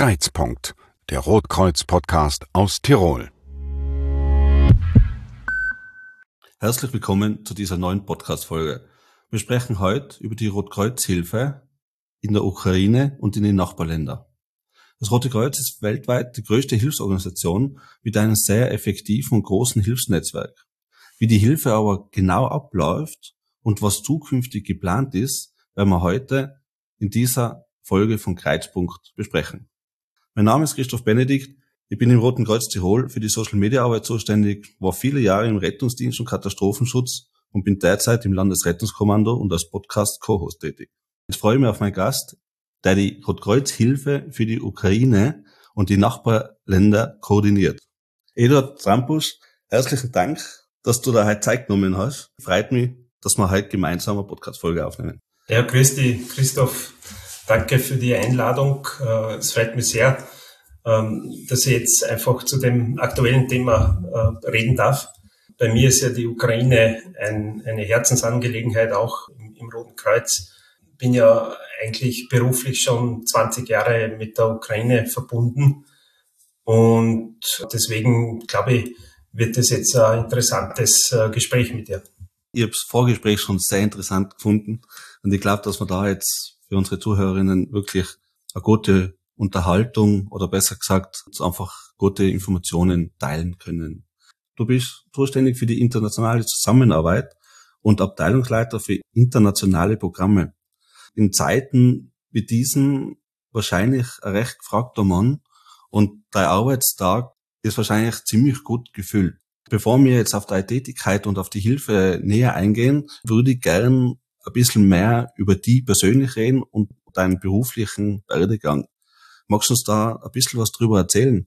Kreizpunkt, der Rotkreuz-Podcast aus Tirol. Herzlich willkommen zu dieser neuen Podcast-Folge. Wir sprechen heute über die Rotkreuz-Hilfe in der Ukraine und in den Nachbarländern. Das Rote Kreuz ist weltweit die größte Hilfsorganisation mit einem sehr effektiven und großen Hilfsnetzwerk. Wie die Hilfe aber genau abläuft und was zukünftig geplant ist, werden wir heute in dieser Folge von Kreuzpunkt besprechen. Mein Name ist Christoph Benedikt. Ich bin im Roten Kreuz Tirol für die Social Media Arbeit zuständig, war viele Jahre im Rettungsdienst und Katastrophenschutz und bin derzeit im Landesrettungskommando und als Podcast Co-Host tätig. Jetzt freue ich mich auf meinen Gast, der die Rotkreuz-Hilfe für die Ukraine und die Nachbarländer koordiniert. Eduard Trampus, herzlichen Dank, dass du da heute Zeit genommen hast. Freut mich, dass wir heute gemeinsam eine Podcast-Folge aufnehmen. Ja, grüß dich, Christoph. Danke für die Einladung. Äh, es freut mich sehr, ähm, dass ich jetzt einfach zu dem aktuellen Thema äh, reden darf. Bei mir ist ja die Ukraine ein, eine Herzensangelegenheit, auch im, im Roten Kreuz. Bin ja eigentlich beruflich schon 20 Jahre mit der Ukraine verbunden. Und deswegen glaube ich, wird es jetzt ein interessantes äh, Gespräch mit dir. Ich habe das Vorgespräch schon sehr interessant gefunden und ich glaube, dass wir da jetzt für unsere Zuhörerinnen wirklich eine gute Unterhaltung oder besser gesagt einfach gute Informationen teilen können. Du bist zuständig für die internationale Zusammenarbeit und Abteilungsleiter für internationale Programme. In Zeiten wie diesen wahrscheinlich ein recht gefragter Mann und dein Arbeitstag ist wahrscheinlich ziemlich gut gefüllt. Bevor wir jetzt auf deine Tätigkeit und auf die Hilfe näher eingehen, würde ich gern ein bisschen mehr über die persönlich reden und deinen beruflichen Werdegang. Magst du uns da ein bisschen was drüber erzählen?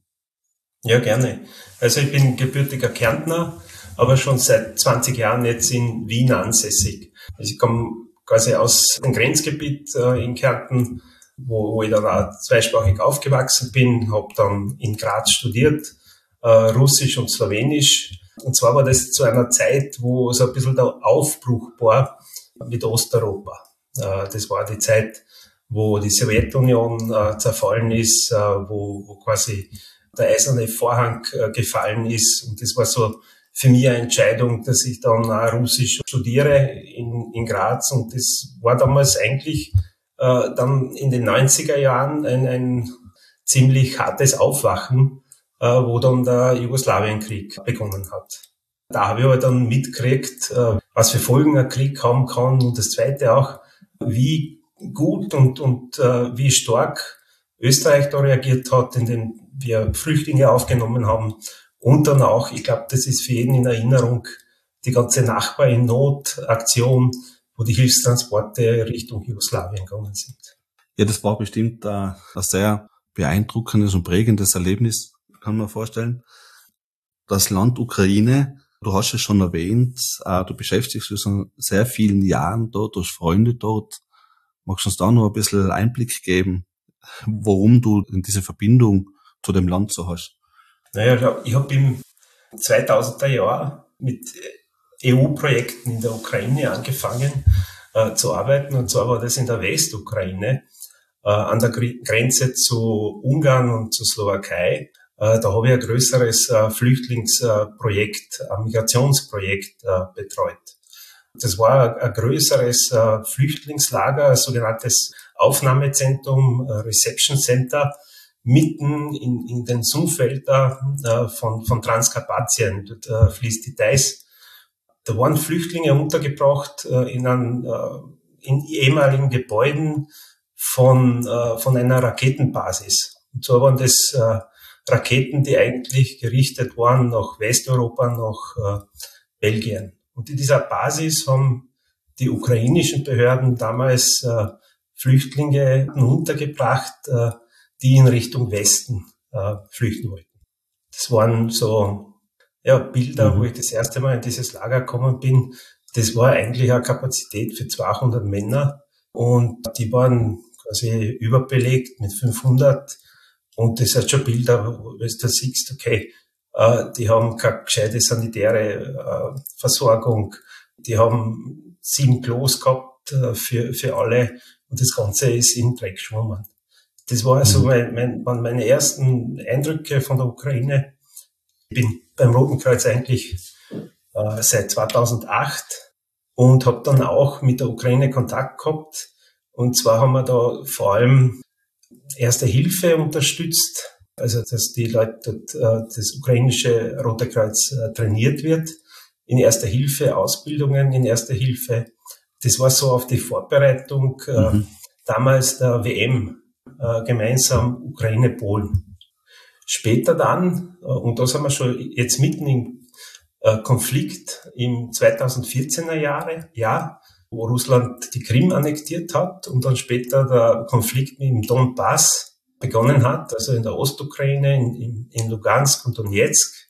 Ja, gerne. Also ich bin gebürtiger Kärntner, aber schon seit 20 Jahren jetzt in Wien ansässig. Also ich komme quasi aus dem Grenzgebiet äh, in Kärnten, wo, ich dann auch zweisprachig aufgewachsen bin, habe dann in Graz studiert, äh, Russisch und Slowenisch. Und zwar war das zu einer Zeit, wo so ein bisschen der Aufbruch war mit Osteuropa. Äh, das war die Zeit, wo die Sowjetunion äh, zerfallen ist, äh, wo, quasi der eiserne Vorhang gefallen ist. Und das war so für mich eine Entscheidung, dass ich dann Russisch studiere in, in Graz. Und das war damals eigentlich dann in den 90er Jahren ein, ein ziemlich hartes Aufwachen, wo dann der Jugoslawienkrieg begonnen hat. Da habe ich aber dann mitgekriegt, was für Folgen ein Krieg haben kann und das Zweite auch, wie gut und, und äh, wie stark Österreich da reagiert hat, indem wir Flüchtlinge aufgenommen haben und dann auch, ich glaube, das ist für jeden in Erinnerung, die ganze Nachbar in Not Aktion, wo die Hilfstransporte Richtung Jugoslawien gegangen sind. Ja, das war bestimmt äh, ein sehr beeindruckendes und prägendes Erlebnis, kann man vorstellen. Das Land Ukraine Du hast es schon erwähnt, äh, du beschäftigst dich schon sehr vielen Jahren dort, du hast Freunde dort. Magst du uns da noch ein bisschen Einblick geben, warum du diese Verbindung zu dem Land so hast? Naja, ich habe im 2000er Jahr mit EU-Projekten in der Ukraine angefangen äh, zu arbeiten. Und zwar war das in der Westukraine, äh, an der Grenze zu Ungarn und zu Slowakei. Äh, da habe ich ein größeres äh, Flüchtlingsprojekt, ein Migrationsprojekt äh, betreut. Das war ein größeres Flüchtlingslager, ein sogenanntes Aufnahmezentrum, Reception Center, mitten in, in den Sumpfwäldern von, von Transkarpatien. Dort fließt die Theiß. Da waren Flüchtlinge untergebracht in, einem, in ehemaligen Gebäuden von, von einer Raketenbasis. Und zwar waren das Raketen, die eigentlich gerichtet waren nach Westeuropa, nach äh, Belgien. Und in dieser Basis haben die ukrainischen Behörden damals äh, Flüchtlinge untergebracht, äh, die in Richtung Westen äh, flüchten wollten. Das waren so ja, Bilder, mhm. wo ich das erste Mal in dieses Lager gekommen bin. Das war eigentlich eine Kapazität für 200 Männer und die waren quasi überbelegt mit 500 und das hat schon Bilder, wo du da siehst, okay, äh, die haben keine gescheite sanitäre äh, Versorgung, die haben sieben Klos gehabt äh, für, für alle und das Ganze ist im Dreck geschwommen. Das war also mein, mein, meine ersten Eindrücke von der Ukraine. Ich bin beim Roten Kreuz eigentlich äh, seit 2008 und habe dann auch mit der Ukraine Kontakt gehabt. Und zwar haben wir da vor allem Erste Hilfe unterstützt, also dass die Leute dort, äh, das ukrainische Rote Kreuz äh, trainiert wird in Erster Hilfe, Ausbildungen in Erster Hilfe. Das war so auf die Vorbereitung äh, mhm. damals der WM äh, gemeinsam Ukraine-Polen. Später dann, äh, und da sind wir schon jetzt mitten im äh, Konflikt im 2014er Jahre, Jahr, wo Russland die Krim annektiert hat und dann später der Konflikt mit dem Donbass begonnen hat, also in der Ostukraine, in, in, Lugansk und Donetsk,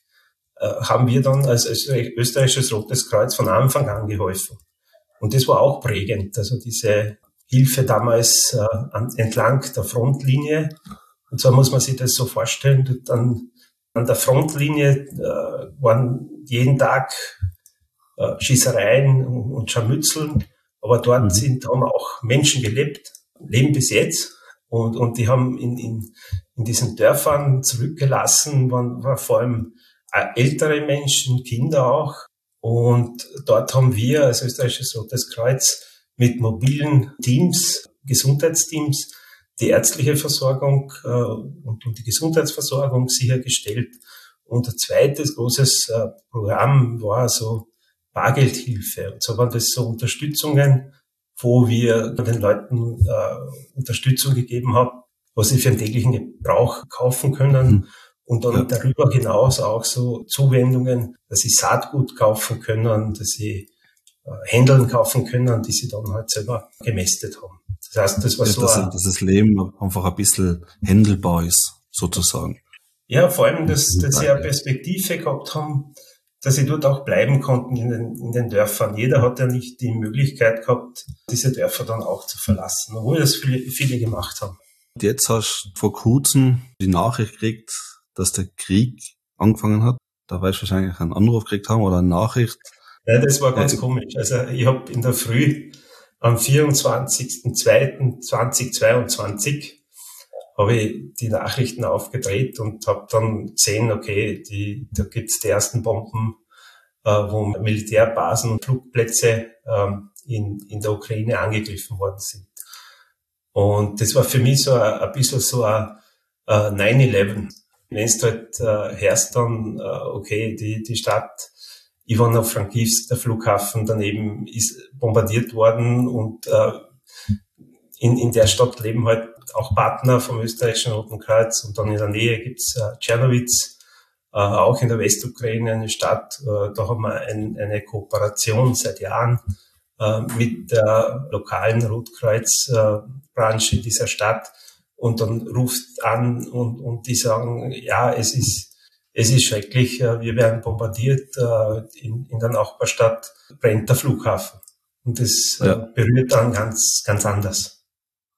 äh, haben wir dann als, österreichisches Rotes Kreuz von Anfang an geholfen. Und das war auch prägend, also diese Hilfe damals äh, an, entlang der Frontlinie. Und zwar muss man sich das so vorstellen, dann an der Frontlinie äh, waren jeden Tag äh, Schießereien und Scharmützeln, aber dort mhm. sind, haben auch Menschen gelebt, leben bis jetzt. Und, und die haben in, in, in diesen Dörfern zurückgelassen, waren, war vor allem äh, ältere Menschen, Kinder auch. Und dort haben wir als österreichisches Rotes Kreuz mit mobilen Teams, Gesundheitsteams, die ärztliche Versorgung äh, und, und, die Gesundheitsversorgung sichergestellt. Und ein zweites großes äh, Programm war so Bargeldhilfe. Und so waren das so Unterstützungen, wo wir den Leuten äh, Unterstützung gegeben haben, was sie für den täglichen Gebrauch kaufen können. Mhm. Und dann ja. darüber hinaus auch so Zuwendungen, dass sie Saatgut kaufen können, dass sie äh, Händeln kaufen können, die sie dann halt selber gemästet haben. Das heißt, das war ja, so. Dass, dass das Leben einfach ein bisschen händelbar ist, sozusagen. Ja, vor allem, dass, dass sie eine Perspektive gehabt haben, dass sie dort auch bleiben konnten in den, in den Dörfern. Jeder hat ja nicht die Möglichkeit gehabt, diese Dörfer dann auch zu verlassen, obwohl das viele, viele gemacht haben. Jetzt hast du vor kurzem die Nachricht gekriegt, dass der Krieg angefangen hat. Da weißt du wahrscheinlich einen Anruf gekriegt haben oder eine Nachricht. Ja, das war ganz ja. komisch. Also ich habe in der Früh am 24.02.2022 habe ich die Nachrichten aufgedreht und habe dann gesehen, okay, die, da gibt's die ersten Bomben, äh, wo Militärbasen und Flugplätze ähm, in, in der Ukraine angegriffen worden sind. Und das war für mich so ein, ein bisschen so ein, ein 9-11. Wenn es halt äh, herrscht dann, äh, okay, die, die Stadt Ivano-Frankivsk, der Flughafen daneben ist bombardiert worden und äh, in, in der Stadt leben halt auch Partner vom österreichischen Roten Kreuz und dann in der Nähe gibt's äh, Tschernowitz, äh, auch in der Westukraine eine Stadt. Äh, da haben wir ein, eine Kooperation seit Jahren mit der lokalen Rotkreuz-Branche äh, dieser Stadt und dann ruft an und, und die sagen, ja, es ist es ist schrecklich, wir werden bombardiert, in, in der Nachbarstadt brennt der Flughafen. Und das ja. berührt dann ganz, ganz anders.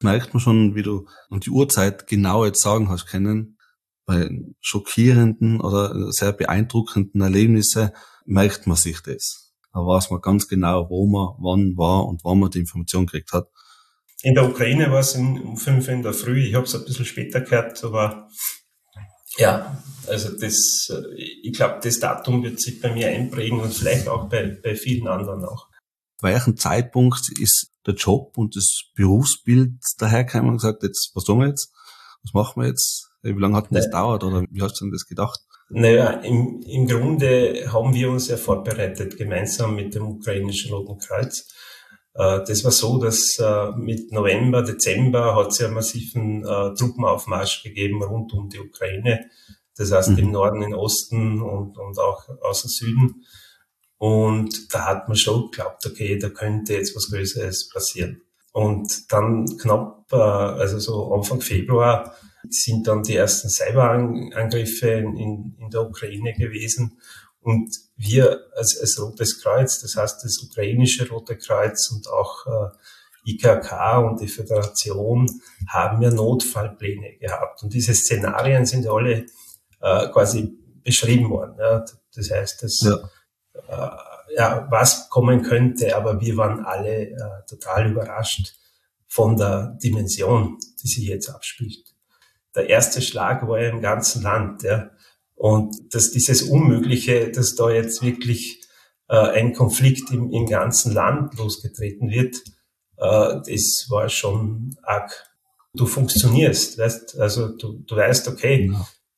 Merkt man schon, wie du und die Uhrzeit genau jetzt sagen hast können, bei schockierenden oder sehr beeindruckenden Erlebnissen merkt man sich das. Da weiß man ganz genau, wo man wann war und wann man die Information gekriegt hat. In der Ukraine war es um fünf in der Früh. Ich habe es ein bisschen später gehört, aber ja, also das, ich glaube, das Datum wird sich bei mir einprägen und vielleicht auch bei, bei vielen anderen auch. Welchen Zeitpunkt ist der Job und das Berufsbild dahergekommen und gesagt, jetzt, was tun wir jetzt? Was machen wir jetzt? Wie lange hat denn das dauert oder wie hast du denn das gedacht? Naja, im, im Grunde haben wir uns ja vorbereitet, gemeinsam mit dem ukrainischen Roten Kreuz. Äh, das war so, dass äh, mit November, Dezember hat es ja massiven äh, Truppenaufmarsch gegeben rund um die Ukraine. Das heißt mhm. im Norden, im Osten und, und auch aus dem Süden. Und da hat man schon geglaubt, okay, da könnte jetzt was Größeres passieren. Und dann knapp, also so Anfang Februar, sind dann die ersten Cyberangriffe in, in der Ukraine gewesen. Und wir als, als Rotes Kreuz, das heißt das ukrainische Rote Kreuz und auch äh, IKK und die Föderation haben ja Notfallpläne gehabt. Und diese Szenarien sind alle äh, quasi beschrieben worden. Ja. Das heißt, dass, ja. Äh, ja, was kommen könnte, aber wir waren alle äh, total überrascht von der Dimension, die sich jetzt abspielt. der erste Schlag war ja im ganzen Land. Ja. Und dass dieses Unmögliche, dass da jetzt wirklich äh, ein Konflikt im, im ganzen Land losgetreten wird, äh, das war schon arg. Du funktionierst, weißt, also du, du weißt, okay,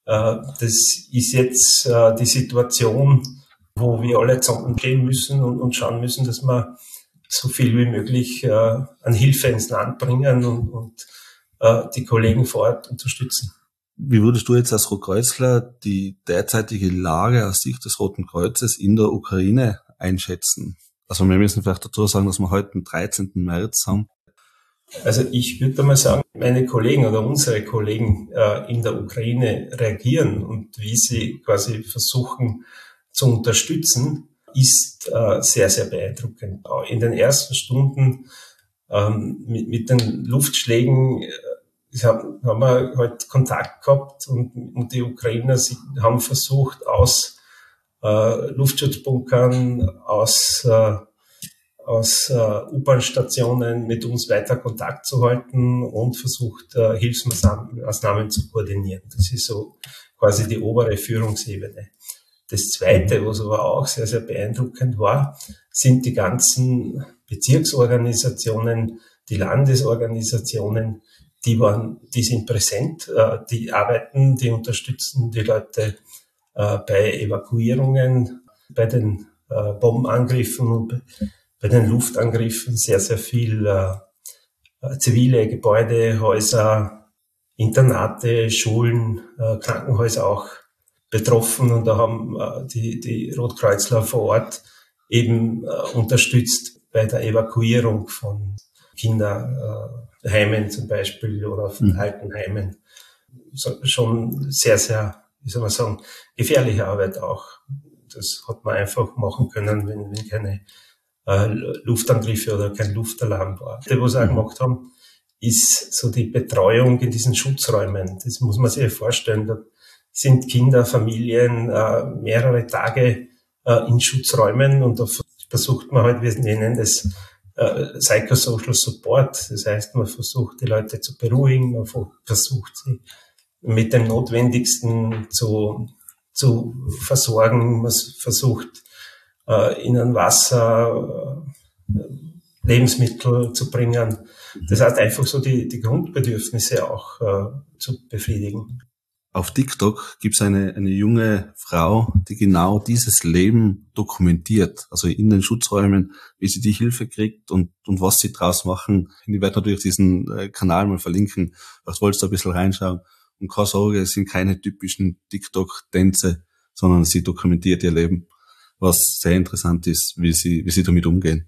ja. äh, das ist jetzt äh, die Situation, wo wir alle zusammenstehen müssen und, und schauen müssen, dass wir so viel wie möglich äh, an Hilfe ins Land bringen und, und äh, die Kollegen vor Ort unterstützen. Wie würdest du jetzt als Rotkreuzler die derzeitige Lage aus Sicht des Roten Kreuzes in der Ukraine einschätzen? Also wir müssen vielleicht dazu sagen, dass wir heute den 13. März haben. Also ich würde mal sagen, meine Kollegen oder unsere Kollegen äh, in der Ukraine reagieren und wie sie quasi versuchen zu unterstützen, ist äh, sehr, sehr beeindruckend. In den ersten Stunden ähm, mit, mit den Luftschlägen äh, haben, haben wir halt Kontakt gehabt und, und die Ukrainer sie haben versucht, aus äh, Luftschutzbunkern, aus, äh, aus äh, U-Bahn-Stationen mit uns weiter Kontakt zu halten und versucht, äh, Hilfsmaßnahmen zu koordinieren. Das ist so quasi die obere Führungsebene. Das Zweite, was aber auch sehr, sehr beeindruckend war, sind die ganzen Bezirksorganisationen, die Landesorganisationen, die waren, die sind präsent, äh, die arbeiten, die unterstützen die Leute äh, bei Evakuierungen, bei den äh, Bombenangriffen und bei den Luftangriffen sehr, sehr viel zivile Gebäude, Häuser, Internate, Schulen, Krankenhäuser auch betroffen und da haben die, die Rotkreuzler vor Ort eben unterstützt bei der Evakuierung von Kinderheimen zum Beispiel oder von mhm. Altenheimen. So, schon sehr, sehr, wie soll man sagen, gefährliche Arbeit auch. Das hat man einfach machen können, wenn, wenn keine äh, Luftangriffe oder kein Luftalarm war. Das, was wir auch mhm. gemacht haben, ist so die Betreuung in diesen Schutzräumen. Das muss man sich vorstellen. Sind Kinder, Familien äh, mehrere Tage äh, in Schutzräumen und da versucht man halt, wir nennen das äh, Psychosocial Support. Das heißt, man versucht die Leute zu beruhigen, man versucht sie mit dem Notwendigsten zu, zu versorgen, man versucht äh, ihnen Wasser, äh, Lebensmittel zu bringen. Das heißt einfach so die, die Grundbedürfnisse auch äh, zu befriedigen auf TikTok gibt es eine, eine junge Frau, die genau dieses Leben dokumentiert, also in den Schutzräumen, wie sie die Hilfe kriegt und, und was sie draus machen. Ich werde natürlich diesen äh, Kanal mal verlinken, was wolltest du ein bisschen reinschauen. Und keine Sorge, es sind keine typischen TikTok-Tänze, sondern sie dokumentiert ihr Leben, was sehr interessant ist, wie sie, wie sie damit umgehen.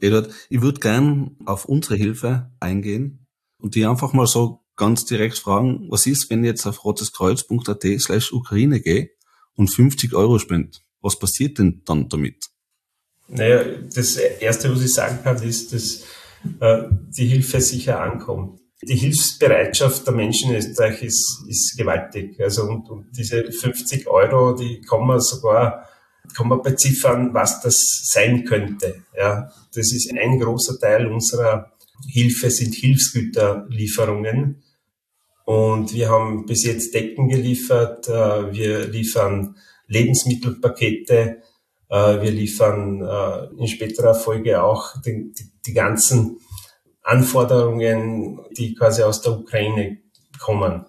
Eduard, ich würde gern auf unsere Hilfe eingehen und die einfach mal so ganz direkt fragen, was ist, wenn ich jetzt auf roteskreuz.at slash Ukraine gehe und 50 Euro spende? Was passiert denn dann damit? Naja, das Erste, was ich sagen kann, ist, dass äh, die Hilfe sicher ankommt. Die Hilfsbereitschaft der Menschen in Österreich ist, ist gewaltig. Also und, und diese 50 Euro, die kann man sogar kann beziffern, was das sein könnte. Ja, das ist ein großer Teil unserer Hilfe, sind Hilfsgüterlieferungen. Und wir haben bis jetzt Decken geliefert, äh, wir liefern Lebensmittelpakete, äh, wir liefern äh, in späterer Folge auch die, die ganzen Anforderungen, die quasi aus der Ukraine kommen.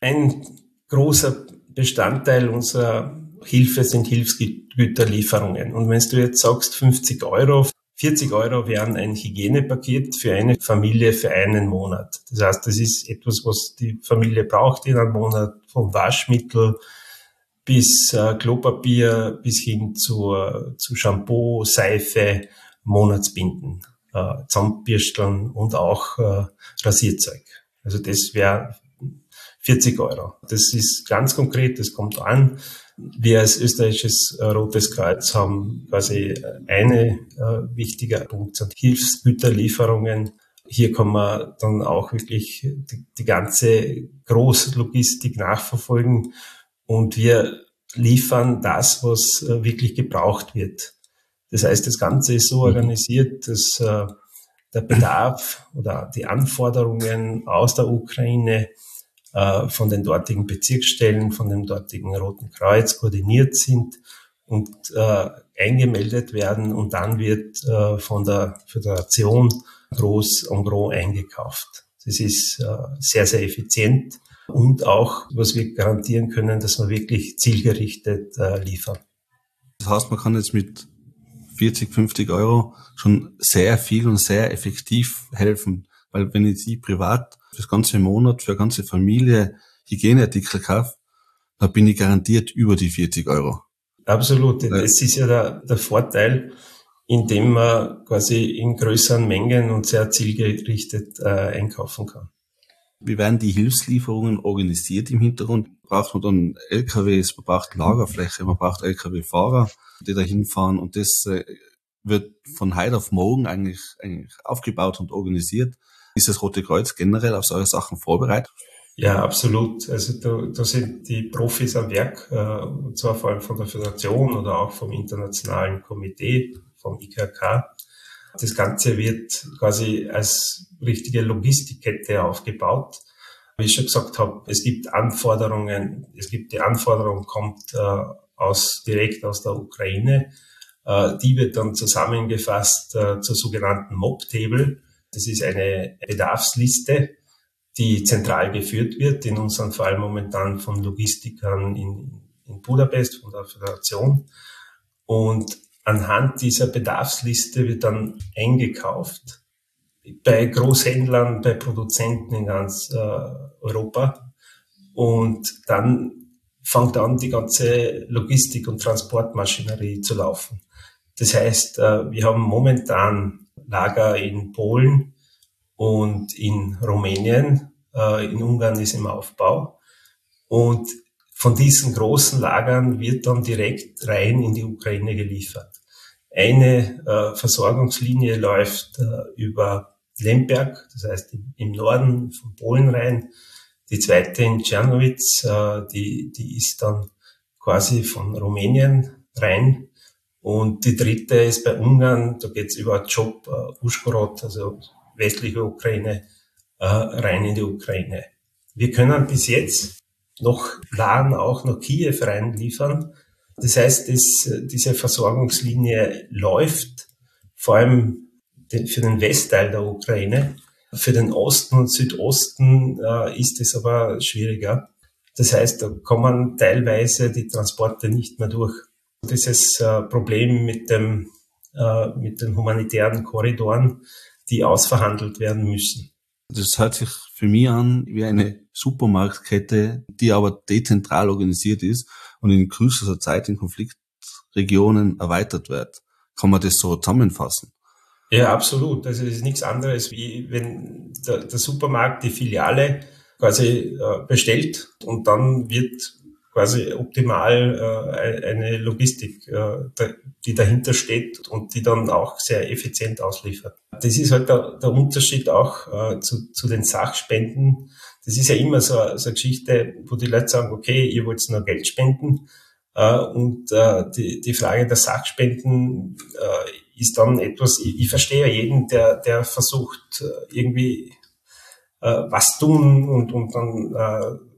Ein großer Bestandteil unserer Hilfe sind Hilfsgüterlieferungen. Und wenn du jetzt sagst 50 Euro 40 Euro wären ein Hygienepaket für eine Familie für einen Monat. Das heißt, das ist etwas, was die Familie braucht in einem Monat, vom Waschmittel bis äh, Klopapier bis hin zu, zu Shampoo, Seife, Monatsbinden, äh, Zahnbürsteln und auch äh, Rasierzeug. Also das wäre 40 Euro. Das ist ganz konkret, das kommt an. Wir als österreichisches äh, Rotes Kreuz haben quasi äh, eine äh, wichtige Punkt sind Hilfsgüterlieferungen. Hier kann man dann auch wirklich die, die ganze Großlogistik nachverfolgen und wir liefern das, was äh, wirklich gebraucht wird. Das heißt, das Ganze ist so mhm. organisiert, dass äh, der Bedarf oder die Anforderungen aus der Ukraine von den dortigen Bezirksstellen, von dem dortigen Roten Kreuz koordiniert sind und äh, eingemeldet werden und dann wird äh, von der Föderation groß en gros eingekauft. Das ist äh, sehr, sehr effizient und auch, was wir garantieren können, dass wir wirklich zielgerichtet äh, liefern. Das heißt, man kann jetzt mit 40, 50 Euro schon sehr viel und sehr effektiv helfen. Weil wenn ich sie privat fürs ganze Monat, für eine ganze Familie Hygieneartikel kaufe, dann bin ich garantiert über die 40 Euro. Absolut. Das ist ja der, der Vorteil, indem man quasi in größeren Mengen und sehr zielgerichtet äh, einkaufen kann. Wie werden die Hilfslieferungen organisiert im Hintergrund? Braucht man dann LKWs, man braucht Lagerfläche, man braucht LKW-Fahrer, die da hinfahren und das äh, wird von heute auf morgen eigentlich, eigentlich aufgebaut und organisiert. Ist das Rote Kreuz generell auf solche Sachen vorbereitet? Ja, absolut. Also da, da sind die Profis am Werk, äh, und zwar vor allem von der Föderation oder auch vom Internationalen Komitee, vom IKK. Das Ganze wird quasi als richtige Logistikkette aufgebaut. Wie ich schon gesagt habe, es gibt Anforderungen, es gibt die Anforderung kommt äh, aus, direkt aus der Ukraine. Äh, die wird dann zusammengefasst äh, zur sogenannten Mob-Table. Das ist eine Bedarfsliste, die zentral geführt wird, in unserem Fall momentan von Logistikern in, in Budapest, von der Föderation. Und anhand dieser Bedarfsliste wird dann eingekauft bei Großhändlern, bei Produzenten in ganz äh, Europa. Und dann fängt an, die ganze Logistik- und Transportmaschinerie zu laufen. Das heißt, äh, wir haben momentan Lager in Polen und in Rumänien. Äh, in Ungarn ist im Aufbau. Und von diesen großen Lagern wird dann direkt rein in die Ukraine geliefert. Eine äh, Versorgungslinie läuft über Lemberg, das heißt im Norden von Polen rein. Die zweite in Czernowitz, die, die ist dann quasi von Rumänien rein und die dritte ist bei Ungarn, da geht's über Job äh, Uschgorod, also westliche Ukraine, äh, rein in die Ukraine. Wir können bis jetzt noch Waren auch nach Kiew reinliefern. Das heißt, das, diese Versorgungslinie läuft, vor allem den, für den Westteil der Ukraine. Für den Osten und Südosten äh, ist es aber schwieriger. Das heißt, da kommen teilweise die Transporte nicht mehr durch dieses äh, Problem mit dem, äh, mit den humanitären Korridoren, die ausverhandelt werden müssen. Das hört sich für mich an wie eine Supermarktkette, die aber dezentral organisiert ist und in kürzester Zeit in Konfliktregionen erweitert wird. Kann man das so zusammenfassen? Ja, absolut. Also es ist nichts anderes, wie wenn der, der Supermarkt die Filiale quasi äh, bestellt und dann wird quasi optimal äh, eine Logistik, äh, die dahinter steht und die dann auch sehr effizient ausliefert. Das ist halt der, der Unterschied auch äh, zu, zu den Sachspenden. Das ist ja immer so, so eine Geschichte, wo die Leute sagen, okay, ihr wollt nur Geld spenden. Äh, und äh, die, die Frage der Sachspenden äh, ist dann etwas, ich, ich verstehe jeden, der, der versucht, äh, irgendwie äh, was tun und, und dann äh,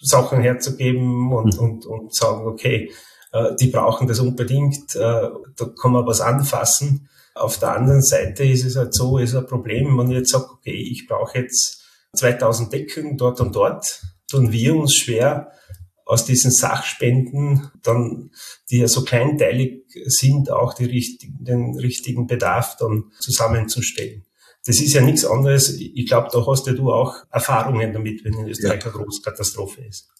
Sachen herzugeben und, mhm. und, und sagen, okay, äh, die brauchen das unbedingt, äh, da kann man was anfassen. Auf der anderen Seite ist es halt so, ist ein Problem, wenn ich jetzt sage, okay, ich brauche jetzt 2000 Decken dort und dort, tun wir uns schwer, aus diesen Sachspenden dann, die ja so kleinteilig sind, auch die richtigen, den richtigen Bedarf dann zusammenzustellen. Das ist ja nichts anderes. Ich glaube, da hast ja du auch Erfahrungen damit, wenn in Österreich ja. eine Großkatastrophe ist.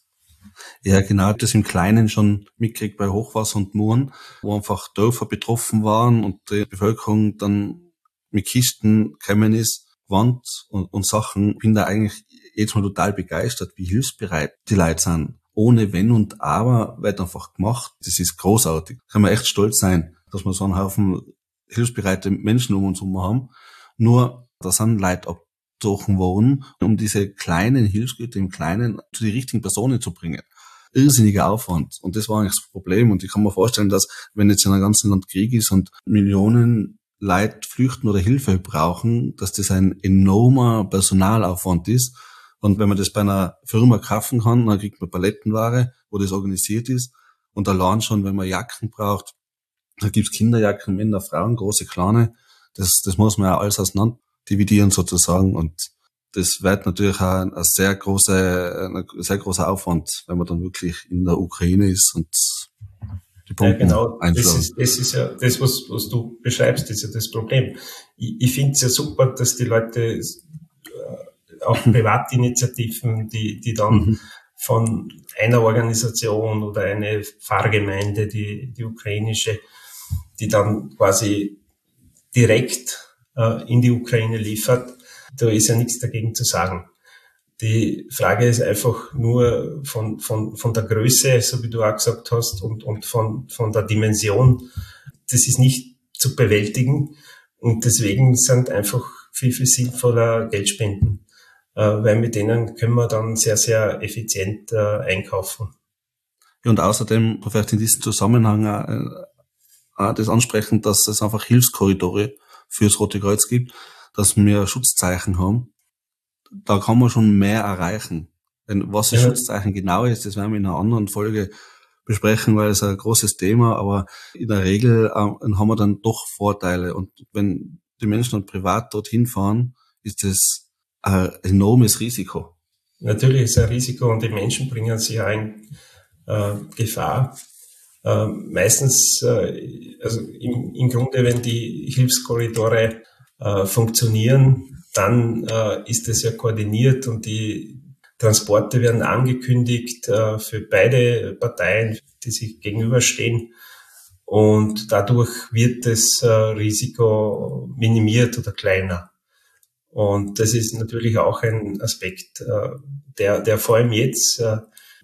Ja, genau, das im Kleinen schon mitkriegt bei Hochwasser und Muren, wo einfach Dörfer betroffen waren und die Bevölkerung dann mit Kisten gekommen ist, Wand und, und Sachen. Bin da eigentlich jetzt mal total begeistert, wie hilfsbereit die Leute sind. Ohne Wenn und Aber wird einfach gemacht. Das ist großartig. Kann man echt stolz sein, dass wir so einen Haufen hilfsbereite Menschen um uns herum haben. Nur, da sind Leute abgezogen worden, um diese kleinen Hilfsgüter im Kleinen zu den richtigen Personen zu bringen. Irrsinniger Aufwand. Und das war eigentlich das Problem. Und ich kann mir vorstellen, dass wenn jetzt in einem ganzen Land Krieg ist und Millionen Leute flüchten oder Hilfe brauchen, dass das ein enormer Personalaufwand ist Und wenn man das bei einer Firma kaufen kann, dann kriegt man Palettenware, wo das organisiert ist. Und allein schon, wenn man Jacken braucht, da gibt's Kinderjacken, Männer, Frauen, große, kleine. Das, das muss man ja alles auseinander dividieren sozusagen. Und das wird natürlich auch ein sehr großer, ein sehr großer Aufwand, wenn man dann wirklich in der Ukraine ist und die Pumpen ja, genau. Das ist, das ist ja das, was, was du beschreibst, ist ja das Problem. Ich, ich finde es ja super, dass die Leute äh, auch. Privatinitiativen, die, die dann mhm. von einer Organisation oder eine Pfarrgemeinde, die, die ukrainische, die dann quasi direkt äh, in die Ukraine liefert, da ist ja nichts dagegen zu sagen. Die Frage ist einfach nur von, von, von der Größe, so wie du auch gesagt hast, und, und von, von der Dimension. Das ist nicht zu bewältigen. Und deswegen sind einfach viel, viel sinnvoller Geldspenden, äh, weil mit denen können wir dann sehr, sehr effizient äh, einkaufen. Und außerdem vielleicht in diesem Zusammenhang äh, das ansprechen, dass es einfach Hilfskorridore fürs Rote Kreuz gibt, dass wir Schutzzeichen haben da kann man schon mehr erreichen. Denn was das ja. Schutzzeichen genau ist, das werden wir in einer anderen Folge besprechen, weil es ein großes Thema, aber in der Regel äh, haben wir dann doch Vorteile. Und wenn die Menschen dann privat dorthin fahren, ist das ein enormes Risiko. Natürlich ist es ein Risiko und die Menschen bringen sich auch in äh, Gefahr. Äh, meistens, äh, also im, im Grunde, wenn die Hilfskorridore äh, funktionieren, dann äh, ist es ja koordiniert und die Transporte werden angekündigt äh, für beide Parteien, die sich gegenüberstehen. Und dadurch wird das äh, Risiko minimiert oder kleiner. Und das ist natürlich auch ein Aspekt, der, der vor allem jetzt,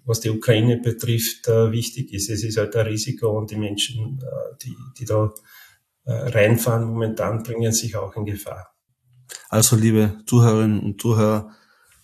was die Ukraine betrifft, äh, wichtig ist. Es ist halt ein Risiko und die Menschen, äh, die, die da äh, reinfahren momentan, bringen sich auch in Gefahr. Also, liebe Zuhörerinnen und Zuhörer,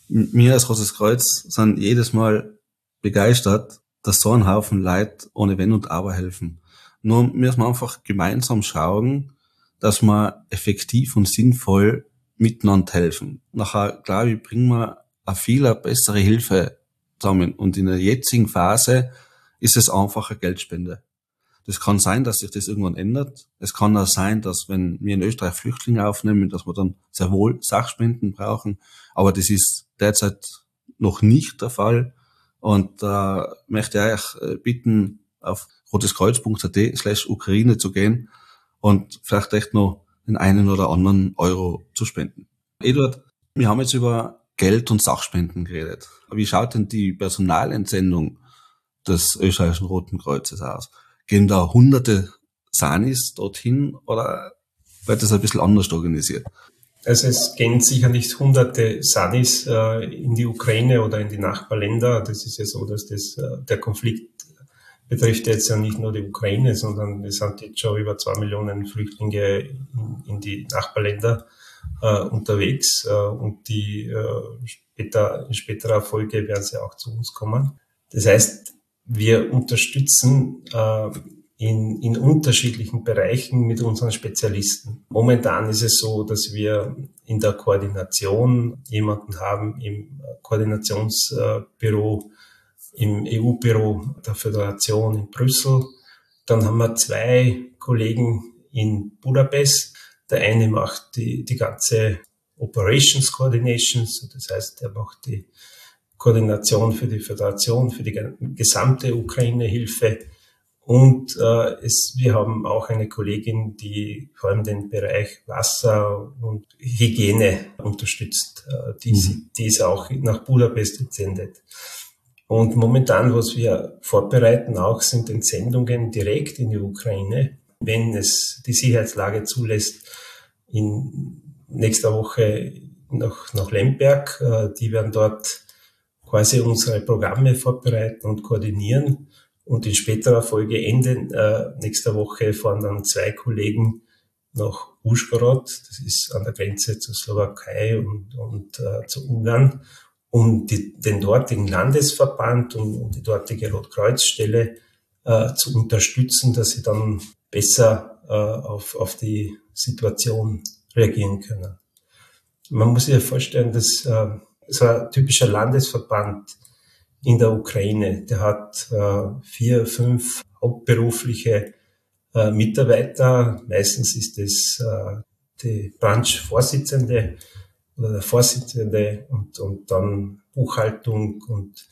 mir als Rotes Kreuz sind jedes Mal begeistert, dass so ein Haufen Leid ohne Wenn und Aber helfen. Nur müssen wir einfach gemeinsam schauen, dass wir effektiv und sinnvoll miteinander helfen. Nachher, glaube ich, bringen wir eine viel bessere Hilfe zusammen. Und in der jetzigen Phase ist es einfach eine Geldspende. Das kann sein, dass sich das irgendwann ändert. Es kann auch sein, dass wenn wir in Österreich Flüchtlinge aufnehmen, dass wir dann sehr wohl Sachspenden brauchen. Aber das ist derzeit noch nicht der Fall. Und da äh, möchte ich euch äh, bitten, auf roteskreuz.at slash Ukraine zu gehen und vielleicht echt noch den einen oder anderen Euro zu spenden. Eduard, wir haben jetzt über Geld und Sachspenden geredet. Wie schaut denn die Personalentsendung des österreichischen Roten Kreuzes aus? Gehen da hunderte Sanis dorthin oder wird das ein bisschen anders organisiert? Also es gehen sicher nicht hunderte Sanis äh, in die Ukraine oder in die Nachbarländer. Das ist ja so, dass das, äh, der Konflikt betrifft jetzt ja nicht nur die Ukraine, sondern es sind jetzt schon über zwei Millionen Flüchtlinge in, in die Nachbarländer äh, unterwegs äh, und die äh, später, in späterer Folge werden sie auch zu uns kommen. Das heißt, wir unterstützen äh, in, in unterschiedlichen Bereichen mit unseren Spezialisten. Momentan ist es so, dass wir in der Koordination jemanden haben im Koordinationsbüro, im EU-Büro der Föderation in Brüssel. Dann haben wir zwei Kollegen in Budapest. Der eine macht die, die ganze Operations Coordinations, das heißt, er macht die Koordination für die Föderation, für die gesamte Ukraine-Hilfe. Und äh, es, wir haben auch eine Kollegin, die vor allem den Bereich Wasser und Hygiene unterstützt. Äh, die, mhm. die ist auch nach Budapest entsendet. Und momentan, was wir vorbereiten auch, sind Entsendungen direkt in die Ukraine, wenn es die Sicherheitslage zulässt, in nächster Woche nach, nach Lemberg. Äh, die werden dort quasi unsere Programme vorbereiten und koordinieren. Und in späterer Folge, Ende äh, nächster Woche, fahren dann zwei Kollegen nach Uschgorod, das ist an der Grenze zur Slowakei und, und äh, zu Ungarn, um die, den dortigen Landesverband und, und die dortige Rotkreuzstelle äh, zu unterstützen, dass sie dann besser äh, auf, auf die Situation reagieren können. Man muss sich ja vorstellen, dass äh, so ein typischer Landesverband in der Ukraine. Der hat äh, vier, fünf hauptberufliche äh, Mitarbeiter. Meistens ist es äh, die Branchvorsitzende oder der Vorsitzende und, und dann Buchhaltung und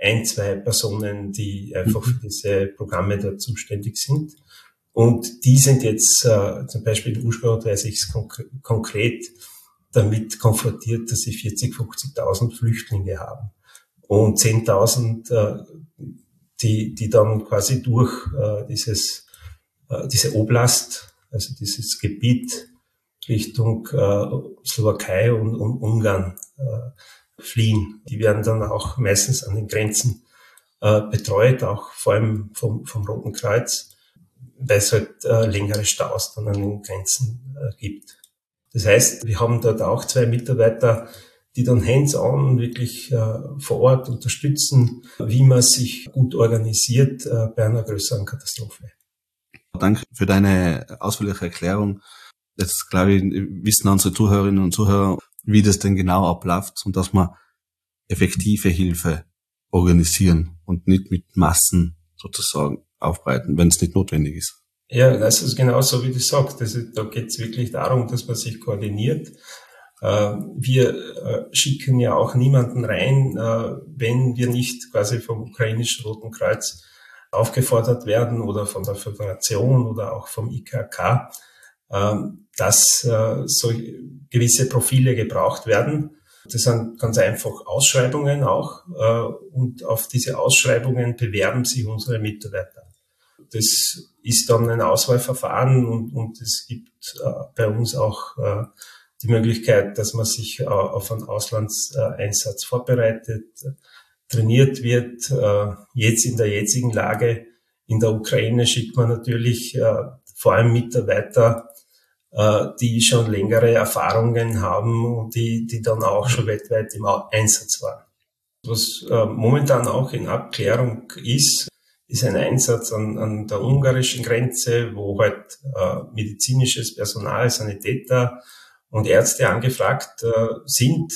ein, zwei Personen, die einfach für diese Programme da zuständig sind. Und die sind jetzt äh, zum Beispiel in Uschgau weiß ich es konk konkret damit konfrontiert, dass sie 40, 50.000 Flüchtlinge haben und 10.000, äh, die, die dann quasi durch äh, dieses, äh, diese Oblast, also dieses Gebiet Richtung äh, Slowakei und, und Ungarn äh, fliehen. Die werden dann auch meistens an den Grenzen äh, betreut, auch vor allem vom, vom Roten Kreuz, weil es halt äh, längere Staus dann an den Grenzen äh, gibt. Das heißt, wir haben dort auch zwei Mitarbeiter, die dann hands-on wirklich äh, vor Ort unterstützen, wie man sich gut organisiert äh, bei einer größeren Katastrophe. Danke für deine ausführliche Erklärung. Jetzt glaube ich, wissen unsere Zuhörerinnen und Zuhörer, wie das denn genau abläuft und dass man effektive Hilfe organisieren und nicht mit Massen sozusagen aufbreiten, wenn es nicht notwendig ist. Ja, das ist genau so, wie du sagst. Also, da geht es wirklich darum, dass man sich koordiniert. Äh, wir äh, schicken ja auch niemanden rein, äh, wenn wir nicht quasi vom ukrainischen Roten Kreuz aufgefordert werden oder von der Föderation oder auch vom IKK, ähm, dass so gewisse Profile gebraucht werden. Das sind ganz einfach Ausschreibungen auch und auf diese Ausschreibungen bewerben sich unsere Mitarbeiter das ist dann ein Auswahlverfahren und, und es gibt äh, bei uns auch äh, die Möglichkeit, dass man sich äh, auf einen Auslandseinsatz vorbereitet, trainiert wird. Äh, jetzt in der jetzigen Lage in der Ukraine schickt man natürlich äh, vor allem Mitarbeiter, äh, die schon längere Erfahrungen haben und die, die dann auch schon weltweit im Einsatz waren. Was äh, momentan auch in Abklärung ist, ist ein Einsatz an, an der ungarischen Grenze, wo halt äh, medizinisches Personal, Sanitäter und Ärzte angefragt äh, sind.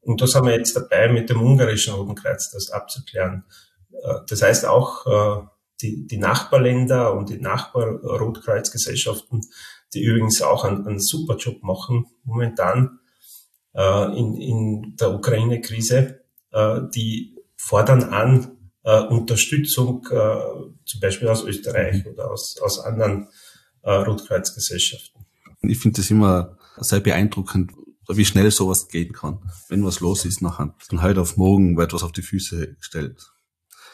Und da sind wir jetzt dabei, mit dem ungarischen Roten Kreuz das abzuklären. Äh, das heißt auch äh, die, die Nachbarländer und die Nachbar-Rotkreuzgesellschaften, die übrigens auch einen, einen super Job machen momentan äh, in, in der Ukraine-Krise, äh, die fordern an, äh, Unterstützung, äh, zum Beispiel aus Österreich mhm. oder aus, aus anderen äh, Rotkreuzgesellschaften. Ich finde das immer sehr beeindruckend, wie schnell sowas gehen kann, wenn was los ist nachher. Von heute auf morgen wird was auf die Füße gestellt.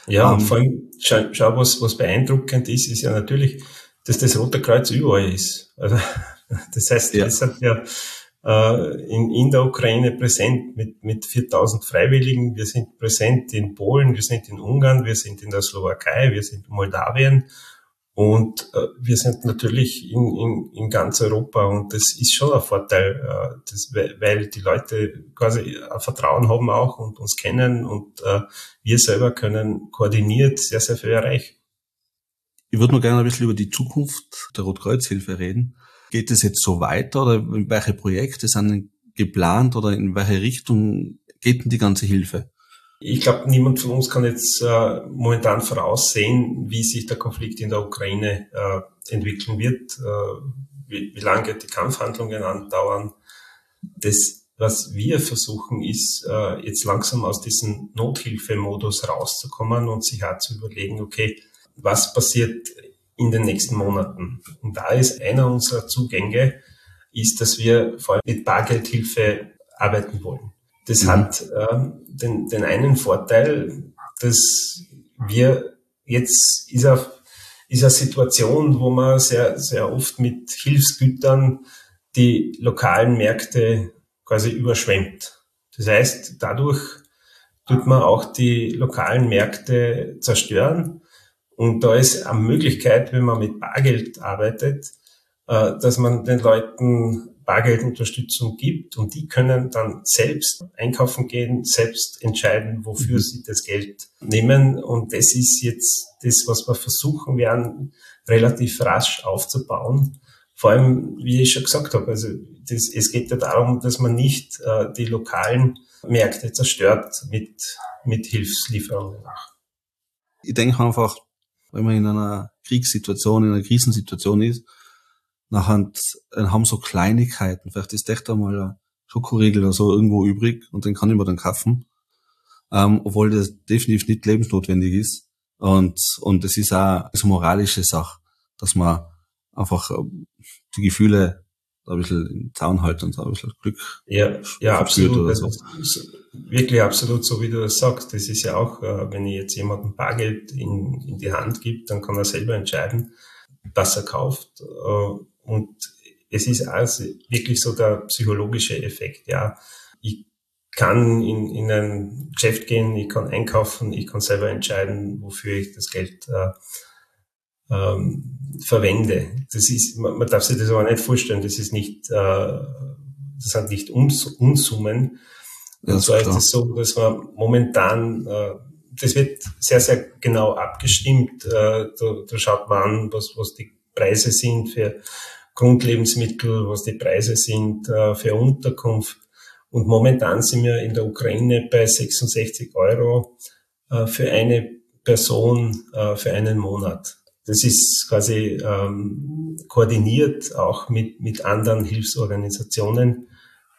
Ja, um, und ähm, vor allem, schau, schau, was, was beeindruckend ist, ist ja natürlich, dass das Rote Kreuz überall ist. Also, das heißt, ja. wir sind ja in, in der Ukraine präsent mit, mit 4000 Freiwilligen. Wir sind präsent in Polen, wir sind in Ungarn, wir sind in der Slowakei, wir sind in Moldawien und äh, wir sind natürlich in, in, in ganz Europa und das ist schon ein Vorteil, äh, das, weil die Leute quasi ein Vertrauen haben auch und uns kennen und äh, wir selber können koordiniert sehr, sehr viel erreichen. Ich würde noch gerne ein bisschen über die Zukunft der Rotkreuzhilfe reden. Geht es jetzt so weiter oder welche Projekte sind geplant oder in welche Richtung geht denn die ganze Hilfe? Ich glaube, niemand von uns kann jetzt äh, momentan voraussehen, wie sich der Konflikt in der Ukraine äh, entwickeln wird, äh, wie, wie lange die Kampfhandlungen andauern. Das, was wir versuchen, ist äh, jetzt langsam aus diesem Nothilfemodus rauszukommen und sich auch zu überlegen, okay, was passiert in den nächsten Monaten. Und da ist einer unserer Zugänge, ist, dass wir vor allem mit Bargeldhilfe arbeiten wollen. Das mhm. hat äh, den, den einen Vorteil, dass wir jetzt ist eine, ist eine Situation, wo man sehr, sehr oft mit Hilfsgütern die lokalen Märkte quasi überschwemmt. Das heißt, dadurch tut man auch die lokalen Märkte zerstören und da ist eine Möglichkeit, wenn man mit Bargeld arbeitet, äh, dass man den Leuten Bargeldunterstützung gibt und die können dann selbst einkaufen gehen, selbst entscheiden, wofür mhm. sie das Geld nehmen. Und das ist jetzt das, was wir versuchen werden, relativ rasch aufzubauen. vor allem, wie ich schon gesagt habe, also das, es geht ja darum, dass man nicht äh, die lokalen Märkte zerstört mit, mit Hilfslieferungen. Ich denke einfach, wenn man in einer Kriegssituation, in einer Krisensituation ist, nachher haben so Kleinigkeiten, vielleicht ist echt einmal ein Schokoriegel oder so irgendwo übrig und den kann ich mir dann kaufen, ähm, obwohl das definitiv nicht lebensnotwendig ist. Und, und es ist auch eine moralische Sache, dass man einfach ähm, die Gefühle ein bisschen im Zaun halten und ein bisschen Glück ja, ja, absolut. Oder so. Wirklich absolut, so wie du das sagst. Das ist ja auch, äh, wenn ich jetzt jemandem Bargeld in, in die Hand gibt, dann kann er selber entscheiden, was er kauft. Äh, und es ist also wirklich so der psychologische Effekt. Ja, ich kann in, in ein Geschäft gehen, ich kann einkaufen, ich kann selber entscheiden, wofür ich das Geld äh, ähm, verwende. Das ist, man, man, darf sich das aber nicht vorstellen. Das ist nicht, äh, das sind nicht Uns, Unsummen. Ja, und zwar ist es so, dass man momentan, äh, das wird sehr, sehr genau abgestimmt. Äh, da, da schaut man an, was, was die Preise sind für Grundlebensmittel, was die Preise sind äh, für Unterkunft. Und momentan sind wir in der Ukraine bei 66 Euro äh, für eine Person äh, für einen Monat. Das ist quasi ähm, koordiniert auch mit, mit anderen Hilfsorganisationen,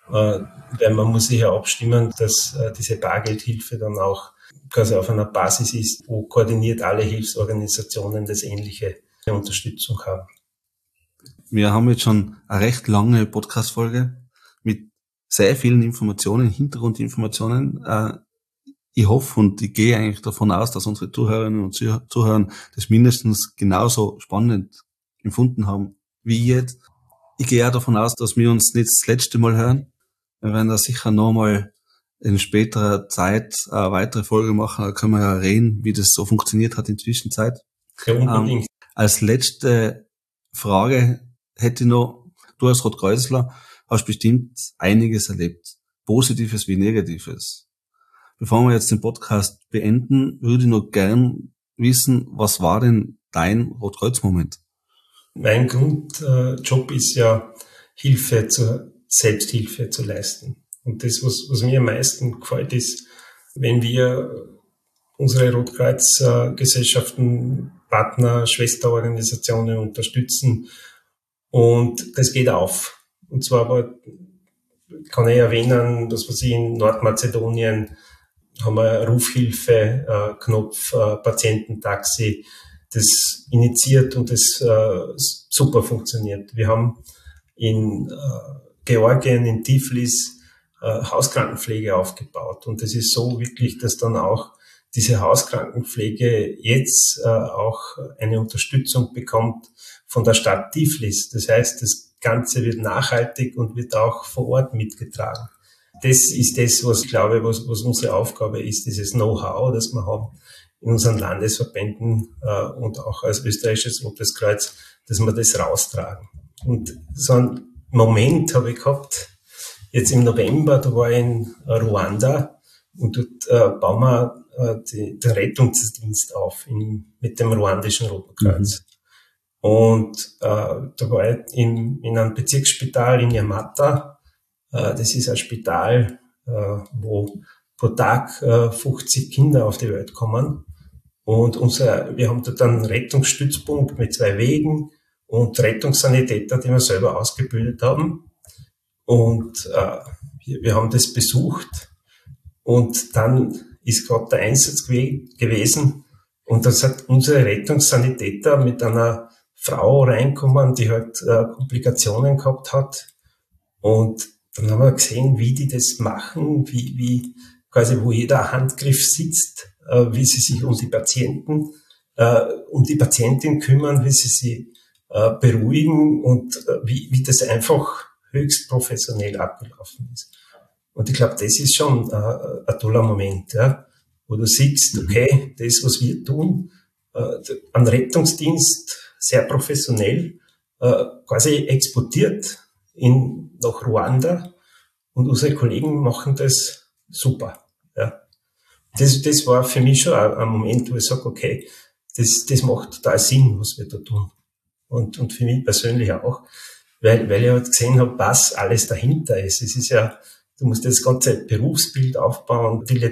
äh, weil man muss sich ja abstimmen, dass äh, diese Bargeldhilfe dann auch quasi auf einer Basis ist, wo koordiniert alle Hilfsorganisationen das ähnliche Unterstützung haben. Wir haben jetzt schon eine recht lange Podcast-Folge mit sehr vielen Informationen, Hintergrundinformationen. Äh, ich hoffe und ich gehe eigentlich davon aus, dass unsere Zuhörerinnen und Zuhörer das mindestens genauso spannend empfunden haben wie jetzt. Ich gehe auch davon aus, dass wir uns nicht das letzte Mal hören. Wir werden da sicher nochmal in späterer Zeit eine weitere Folge machen. Da können wir ja reden, wie das so funktioniert hat in der Zwischenzeit. Ja, unbedingt. Ähm, als letzte Frage hätte ich noch, du als Rotkreuzler hast bestimmt einiges erlebt. Positives wie Negatives. Bevor wir jetzt den Podcast beenden, würde ich noch gern wissen, was war denn dein Rotkreuz-Moment? Mein Grundjob ist ja, Hilfe zur Selbsthilfe zu leisten. Und das, was, was mir am meisten gefällt, ist, wenn wir unsere Rotkreuz-Gesellschaften, Partner, Schwesterorganisationen unterstützen. Und das geht auf. Und zwar aber kann ich erwähnen, dass wir sie in Nordmazedonien haben wir Rufhilfe, Knopf, äh, Patiententaxi, das initiiert und das äh, super funktioniert. Wir haben in äh, Georgien, in Tiflis, Hauskrankenpflege aufgebaut. Und es ist so wirklich, dass dann auch diese Hauskrankenpflege jetzt äh, auch eine Unterstützung bekommt von der Stadt Tiflis. Das heißt, das Ganze wird nachhaltig und wird auch vor Ort mitgetragen das ist das, was ich glaube, was, was unsere Aufgabe ist, dieses Know-how, das wir haben in unseren Landesverbänden äh, und auch als österreichisches Rotes Kreuz, dass wir das raustragen. Und so einen Moment habe ich gehabt, jetzt im November, da war ich in Ruanda und dort äh, bauen wir äh, die, den Rettungsdienst auf in, mit dem ruandischen Roten Kreuz. Mhm. Und äh, da war ich in, in einem Bezirksspital in Yamata das ist ein Spital, äh, wo pro Tag 50 äh, Kinder auf die Welt kommen. Und unser, wir haben dort einen Rettungsstützpunkt mit zwei Wegen und Rettungssanitäter, die wir selber ausgebildet haben. Und äh, wir, haben das besucht. Und dann ist gerade der Einsatz gew gewesen. Und dann sind unsere Rettungssanitäter mit einer Frau reinkommen, die halt äh, Komplikationen gehabt hat. Und dann haben wir gesehen, wie die das machen, wie, wie quasi wo jeder Handgriff sitzt, äh, wie sie sich um die Patienten, äh, um die Patientin kümmern, wie sie sie äh, beruhigen und äh, wie, wie das einfach höchst professionell abgelaufen ist. Und ich glaube, das ist schon äh, ein toller Moment, ja, wo du siehst, mhm. okay, das, was wir tun, äh, ein Rettungsdienst, sehr professionell, äh, quasi exportiert in, nach Ruanda und unsere Kollegen machen das super. Ja. Das, das war für mich schon ein, Moment, wo ich sage, okay, das, das macht total Sinn, was wir da tun. und, und für mich persönlich auch, weil, weil ich halt gesehen habe, was alles dahinter ist. Es ist ja, du musst das ganze Berufsbild aufbauen, die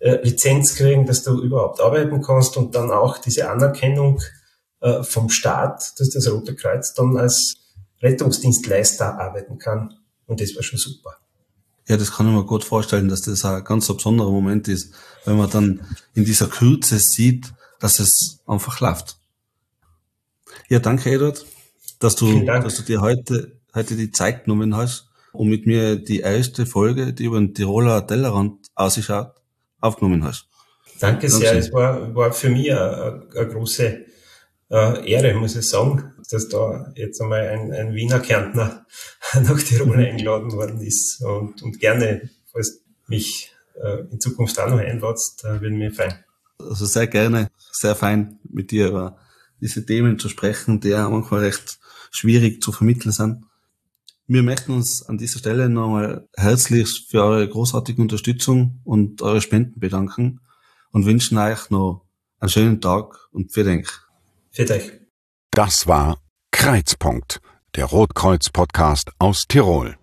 äh, Lizenz kriegen, dass du überhaupt arbeiten kannst und dann auch diese Anerkennung äh, vom Staat, dass das Rote Kreuz dann als Rettungsdienstleister arbeiten kann. Und das war schon super. Ja, das kann ich mir gut vorstellen, dass das ein ganz besonderer Moment ist, wenn man dann in dieser Kürze sieht, dass es einfach läuft. Ja, danke, Edward, dass du, dass du dir heute, heute die Zeit genommen hast, um mit mir die erste Folge, die über den Tiroler Tellerrand ausschaut, aufgenommen hast. Danke sehr. Es war, war für mich eine, eine große äh, Ehre, muss ich sagen, dass da jetzt einmal ein, ein Wiener Kärntner nach Tirol mhm. eingeladen worden ist. Und, und gerne, falls mich äh, in Zukunft auch noch einladst, äh, würde mir fein. Also sehr gerne, sehr fein mit dir über diese Themen zu sprechen, die ja manchmal recht schwierig zu vermitteln sind. Wir möchten uns an dieser Stelle nochmal herzlich für eure großartige Unterstützung und eure Spenden bedanken und wünschen euch noch einen schönen Tag und viel Dank. Für dich. Das war Kreizpunkt, der Rotkreuz-Podcast aus Tirol.